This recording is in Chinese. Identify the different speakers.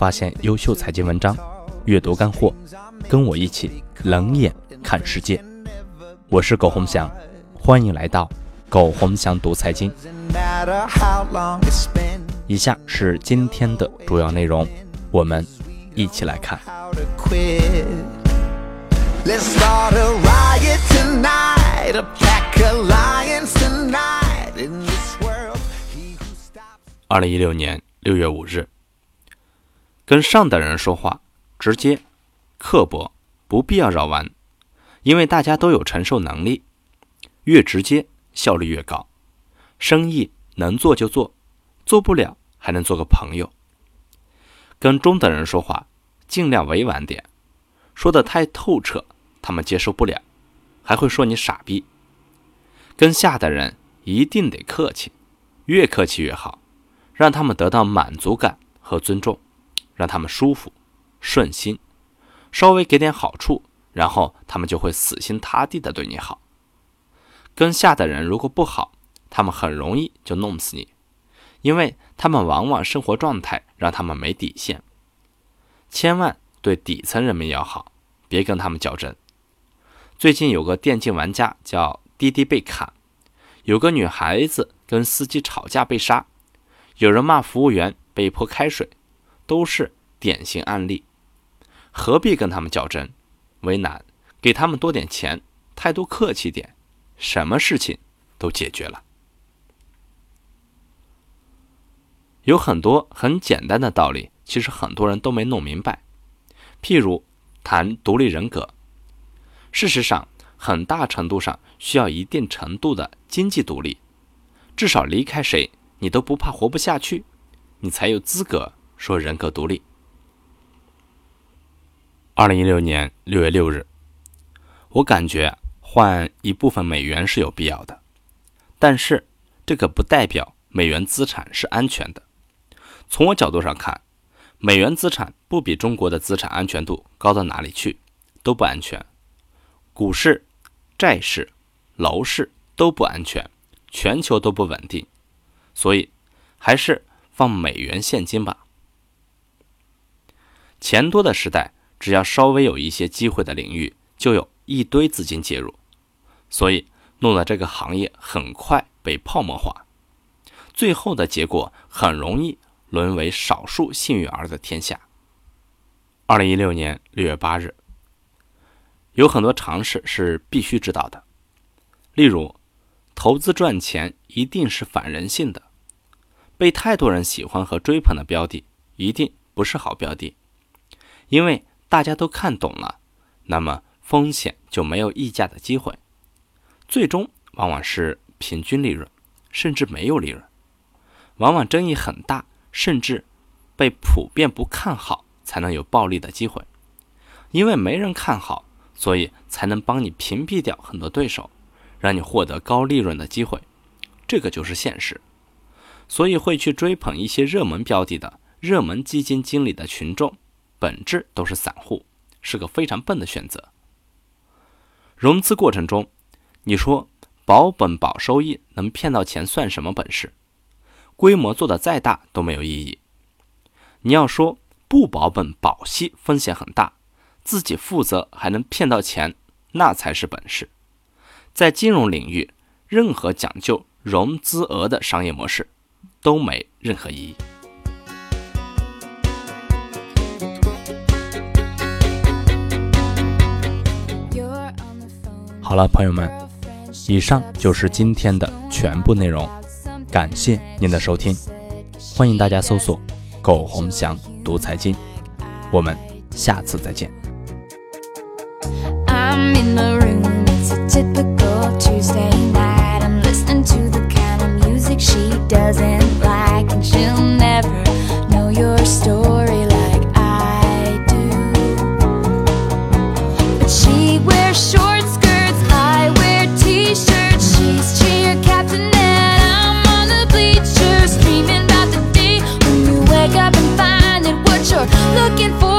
Speaker 1: 发现优秀财经文章，阅读干货，跟我一起冷眼看世界。我是苟洪翔，欢迎来到苟洪翔读财经。以下是今天的主要内容，我们一起来看。二零一六年六月五日，跟上等人说话，直接、刻薄，不必要绕弯，因为大家都有承受能力，越直接效率越高。生意能做就做，做不了还能做个朋友。跟中等人说话，尽量委婉点，说的太透彻。他们接受不了，还会说你傻逼。跟下等人一定得客气，越客气越好，让他们得到满足感和尊重，让他们舒服、顺心，稍微给点好处，然后他们就会死心塌地的对你好。跟下的人如果不好，他们很容易就弄死你，因为他们往往生活状态让他们没底线。千万对底层人民要好，别跟他们较真。最近有个电竞玩家叫滴滴被砍，有个女孩子跟司机吵架被杀，有人骂服务员被泼开水，都是典型案例。何必跟他们较真？为难，给他们多点钱，态度客气点，什么事情都解决了。有很多很简单的道理，其实很多人都没弄明白。譬如谈独立人格。事实上，很大程度上需要一定程度的经济独立，至少离开谁你都不怕活不下去，你才有资格说人格独立。二零一六年六月六日，我感觉换一部分美元是有必要的，但是这个不代表美元资产是安全的。从我角度上看，美元资产不比中国的资产安全度高到哪里去，都不安全。股市、债市、楼市都不安全，全球都不稳定，所以还是放美元现金吧。钱多的时代，只要稍微有一些机会的领域，就有一堆资金介入，所以弄得这个行业很快被泡沫化，最后的结果很容易沦为少数幸运儿的天下。二零一六年六月八日。有很多常识是必须知道的，例如，投资赚钱一定是反人性的，被太多人喜欢和追捧的标的一定不是好标的，因为大家都看懂了，那么风险就没有溢价的机会，最终往往是平均利润，甚至没有利润，往往争议很大，甚至被普遍不看好，才能有暴利的机会，因为没人看好。所以才能帮你屏蔽掉很多对手，让你获得高利润的机会，这个就是现实。所以会去追捧一些热门标的的热门基金经理的群众，本质都是散户，是个非常笨的选择。融资过程中，你说保本保收益能骗到钱算什么本事？规模做的再大都没有意义。你要说不保本保息风险很大。自己负责还能骗到钱，那才是本事。在金融领域，任何讲究融资额的商业模式都没任何意义。好了，朋友们，以上就是今天的全部内容，感谢您的收听，欢迎大家搜索“苟洪祥读财经”，我们下次再见。Doesn't like Looking for